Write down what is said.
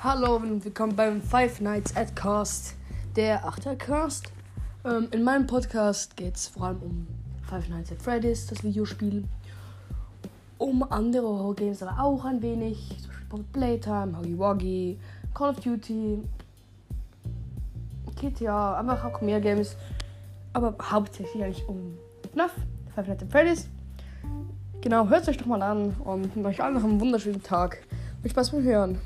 Hallo und willkommen beim Five Nights at Cast, der Achtercast. Ähm, in meinem Podcast geht es vor allem um Five Nights at Freddy's, das Videospiel. Um andere Horror-Games, aber auch ein wenig. Zum Beispiel Playtime, Huggy Wuggy, Call of Duty, GTA, einfach auch mehr Games. Aber hauptsächlich eigentlich um FNAF, Five Nights at Freddy's. Genau, hört es euch doch mal an und euch allen noch einen wunderschönen Tag. Viel Spaß beim Hören.